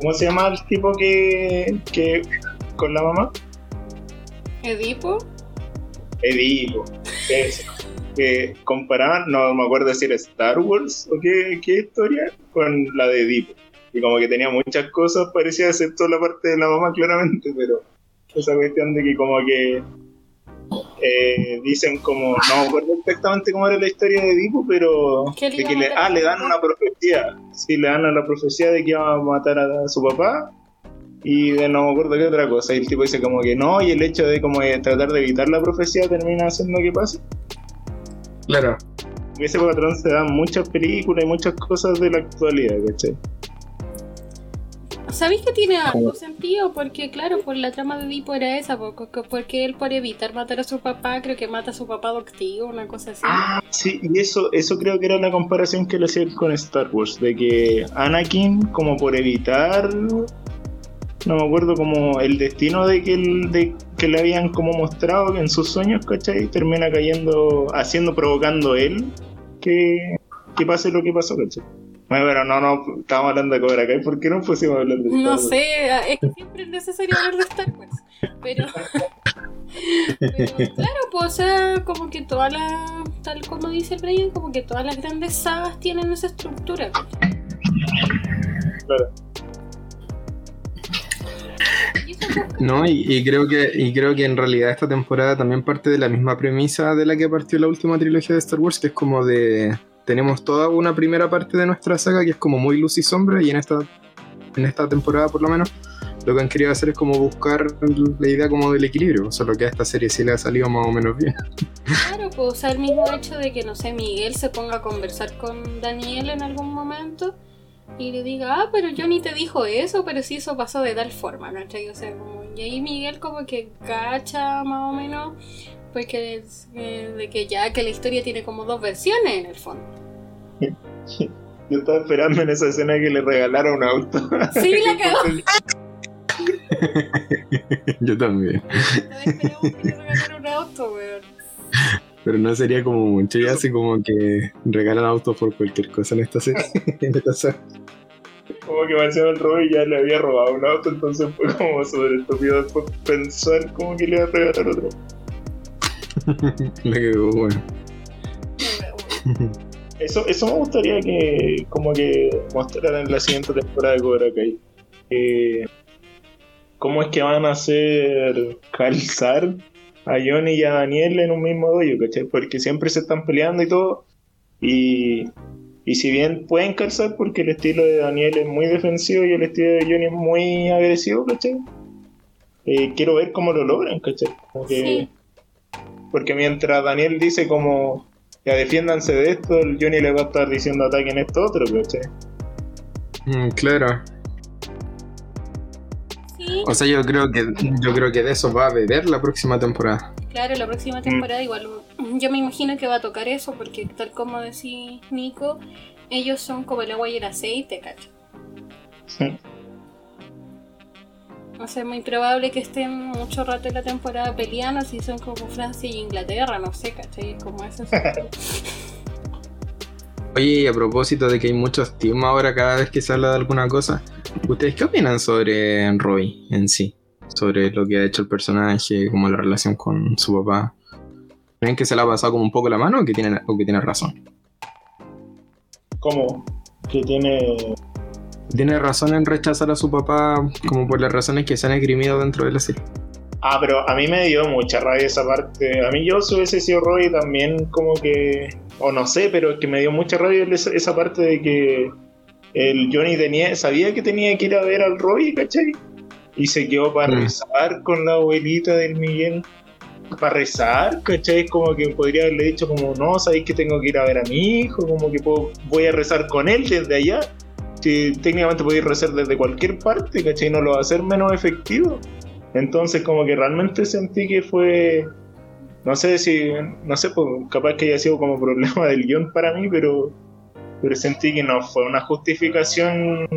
¿Cómo se llama el tipo que, que con la mamá? Edipo. Edipo. Eso. Que comparaban, no me acuerdo si era Star Wars o qué, qué historia, con la de Edipo. Y como que tenía muchas cosas parecidas, excepto la parte de la mamá, claramente, pero esa cuestión de que como que eh, dicen como, no me acuerdo exactamente cómo era la historia de Edipo, pero de que le, ah, le dan una profecía. Sí, le dan a la profecía de que iba a matar a, su papá. Y de no me acuerdo qué otra cosa. Y el tipo dice como que no, y el hecho de como de tratar de evitar la profecía termina haciendo que pase. Claro. Y ese patrón se da en muchas películas y muchas cosas de la actualidad, ¿cachai? ¿Sabéis que tiene algo sentido? Porque, claro, por la trama de Edipo era esa, porque, porque él por evitar matar a su papá, creo que mata a su papá adoptivo, una cosa así. Ah, sí, y eso, eso creo que era la comparación que le hacían con Star Wars, de que Anakin, como por evitar, no me acuerdo, como el destino de que, el, de, que le habían como mostrado en sus sueños, ¿cachai? Termina cayendo, haciendo, provocando él que, que pase lo que pasó, ¿cachai? Bueno, pero no, no, estábamos hablando de Cobra Kai, ¿por qué no pusimos a hablar de Star No Wars? sé, es que siempre es necesario hablar de Star Wars. Pero, pero claro, pues, o sea, como que todas las, tal como dice el Brian, como que todas las grandes sagas tienen esa estructura. Claro. No, y, y creo que, y creo que en realidad esta temporada también parte de la misma premisa de la que partió la última trilogía de Star Wars, que es como de. Tenemos toda una primera parte de nuestra saga que es como muy luz y sombra, y en esta, en esta temporada por lo menos, lo que han querido hacer es como buscar la idea como del equilibrio, solo que a esta serie sí le ha salido más o menos bien. <laughs> Claro, pues, o sea, el mismo hecho de que, no sé, Miguel se ponga a conversar con Daniel en algún momento y le diga, ah, pero Johnny te dijo eso, pero sí eso pasó de tal forma, ¿cachai? O sea, como, y ahí Miguel como que cacha más o menos, pues que, es- que- de que ya que la historia tiene como dos versiones en el fondo. <laughs> Yo estaba esperando en esa escena que le regalara un auto. <laughs> Sí, la cagó. <laughs> Yo también. Que le regalara un auto, weón. Pero no sería como mucho, ya así como que regalan autos por cualquier cosa en esta serie. en esta saga. Como que encima el robo y ya le había robado un auto, entonces fue como súper estúpido después pensar como que le iba a regalar otro. <laughs> La que bueno. Eso, eso me gustaría que como que mostraran en la siguiente temporada de Cobra Kai. Eh, ¿Cómo es que van a hacer calzar a Johnny y a Daniel en un mismo dojo, ¿cachai? Porque siempre se están peleando y todo. Y, y si bien pueden calzar porque el estilo de Daniel es muy defensivo y el estilo de Johnny es muy agresivo, ¿cachai? Eh, quiero ver cómo lo logran, ¿cachai? Como que- Sí. Porque mientras Daniel dice como ya defiéndanse de esto, el Johnny le va a estar diciendo ataquen esto otro, ¿cachai? Mm, claro. O sea, yo creo que yo creo que de eso va a beber la próxima temporada. Claro, la próxima temporada igual. Yo me imagino que va a tocar eso porque tal como decís Nico, ellos son como el agua y el aceite, ¿cachai? Sí. O sea, es muy probable que estén mucho rato en la temporada peleando si son como Francia y Inglaterra, no sé, ¿cachai? Como eso. <laughs> Oye, a propósito de que hay mucho estigma ahora cada vez que se habla de alguna cosa, ¿ustedes qué opinan sobre Roy en sí? Sobre lo que ha hecho el personaje, como la relación con su papá. ¿Creen que se le ha pasado como un poco la mano o que tiene, o que tiene razón? ¿Cómo? Que tiene tiene razón en rechazar a su papá como por las razones que se han esgrimido dentro de la serie. Ah, pero a mí me dio mucha rabia esa parte. A mí yo si hubiese sido Roy también como que... O no sé, pero es que me dio mucha rabia esa, parte de que el Johnny tenía, sabía que tenía que ir a ver al Roy, ¿cachai? Y se quedó para mm. rezar con la abuelita del Miguel. Para rezar, ¿cachai? Como que podría haberle dicho como, no, sabéis que tengo que ir a ver a mi hijo, como que voy a rezar con él desde allá que técnicamente podéis rezar desde cualquier parte, ¿cachai? No lo va a hacer menos efectivo. Entonces como que realmente sentí que fue, no sé si, no sé, pues, capaz que haya sido como <laughs> problema del guion para mí, pero, pero sentí que no fue una justificación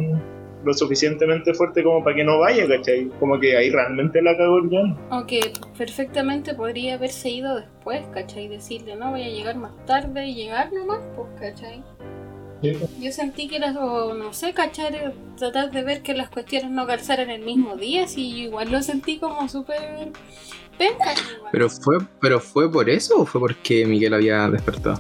lo suficientemente fuerte como para que no vaya, ¿cachai? Como que ahí realmente la cagó el guion. Aunque perfectamente podría haberse ido después, ¿cachai? Decirle, no, voy a llegar más tarde y llegar nomás, pues, ¿cachai? Yo sentí que era, no sé, cachar, tratar de ver que las cuestiones no calzaran el mismo día, y igual lo sentí como súper penca. ¿Pero fue, ¿Pero fue por eso o fue porque Miguel había despertado?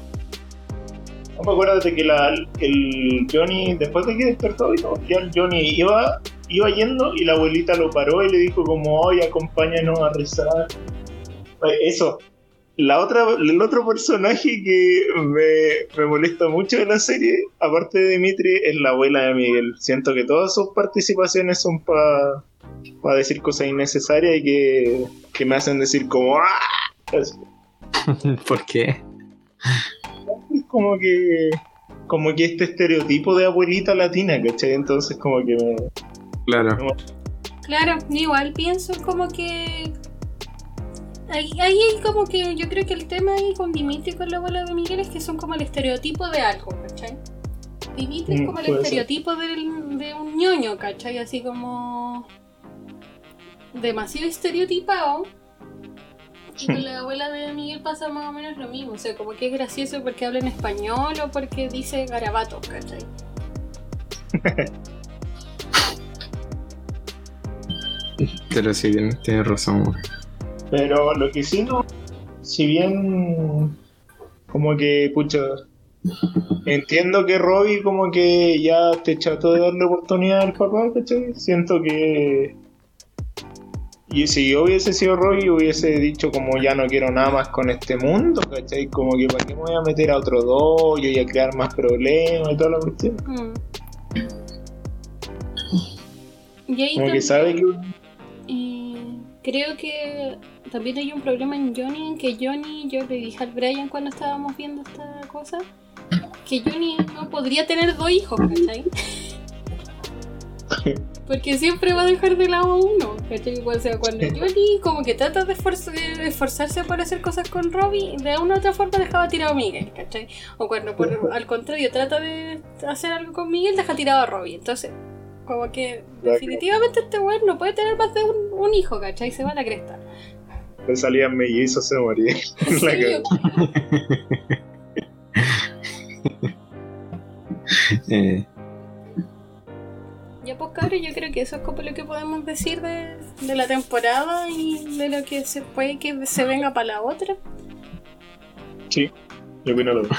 No me acuerdo de que la, el Johnny, después de que despertó, ya el Johnny iba, iba yendo y la abuelita lo paró y le dijo como, oye, acompáñanos a rezar. Eso, la otra, el otro personaje que me, molesta mucho de la serie, aparte de Dimitri, es la abuela de Miguel. Siento que todas sus participaciones son para pa decir cosas innecesarias y que, me hacen decir como ¡Ah! <laughs> ¿Por qué? como que como que este estereotipo de abuelita latina, ¿cachai? Entonces como que me... Claro. Claro, igual pienso como que Ahí, ahí como que yo creo que el tema ahí con Dimitri y con la abuela de Miguel es que son como el estereotipo de algo, ¿cachai? Dimitri es mm, como el estereotipo de un ñoño, ¿cachai? Así como demasiado estereotipado. Y con la abuela de Miguel pasa más o menos lo mismo. O sea, como que es gracioso porque habla en español o porque dice garabato, ¿cachai? <laughs> Pero sí, tienes razón. Pero lo que sí no, si bien como que, pucha, entiendo que Robbie como que ya te trató de darle oportunidad al papá, ¿cachai? Siento que... Y si yo hubiese sido Robbie, hubiese dicho como ya no quiero nada más con este mundo, ¿cachai? Como que para qué me voy a meter a otro dos, y a crear más problemas y toda la cuestión. Mm. como que sabe que... Creo que también hay un problema en Johnny, que Johnny, yo le dije al Brian cuando estábamos viendo esta cosa, que Johnny no podría tener dos hijos, ¿cachai? <laughs> Porque siempre va a dejar de lado a uno, ¿cachai? O sea, cuando Johnny como que trata de, esforzarse por hacer cosas con Robbie, de una u otra forma dejaba tirado a Miguel, ¿cachai? O cuando al contrario trata de hacer algo con Miguel, deja tirado a Robbie. Entonces, como que definitivamente este weón no puede tener más de un, un hijo, ¿cachai? Se va a la cresta le salían mellizos, se moría. <laughs> <laughs> <laughs> eh. Ya pues cabrón, yo creo que eso es como lo que podemos decir de, de la temporada y de lo que se puede que se venga para la otra. Sí, yo opino lo mismo.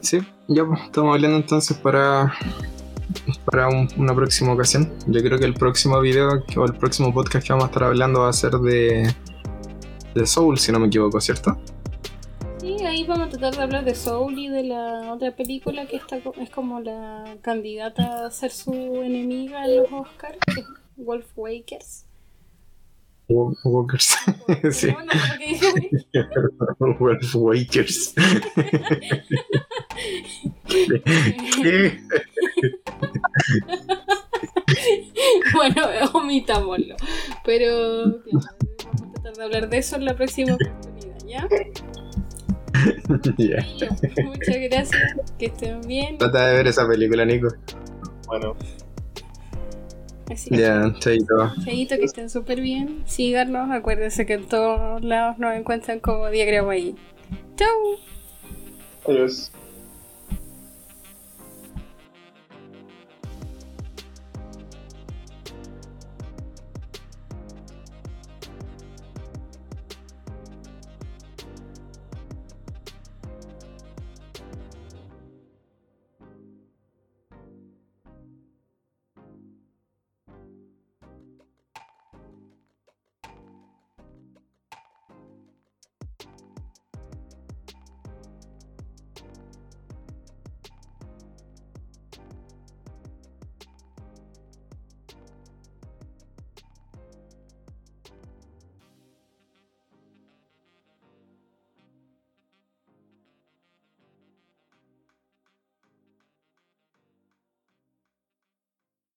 Sí, ya pues, estamos hablando entonces para para una próxima ocasión. Yo creo que el próximo video o el próximo podcast que vamos a estar hablando va a ser de, de Soul, si no me equivoco, ¿cierto? Sí, ahí vamos a tratar de hablar de Soul y de la otra película que está, es como la candidata a ser su enemiga en los Oscars, Wolf Wakers. Walkers. <laughs> sí. Wolf <laughs> Wakers. <laughs> bueno, omitámoslo. Pero vamos a tratar de hablar de eso en la próxima oportunidad, ¿ya? Muchas gracias, que estén bien. Trata de ver esa película, Nico. Bueno. Así Ya, chaito. Chaito, que estén súper bien. Síganos, acuérdense que en todos lados nos encuentran como Diagrama ahí. Chau. Adiós.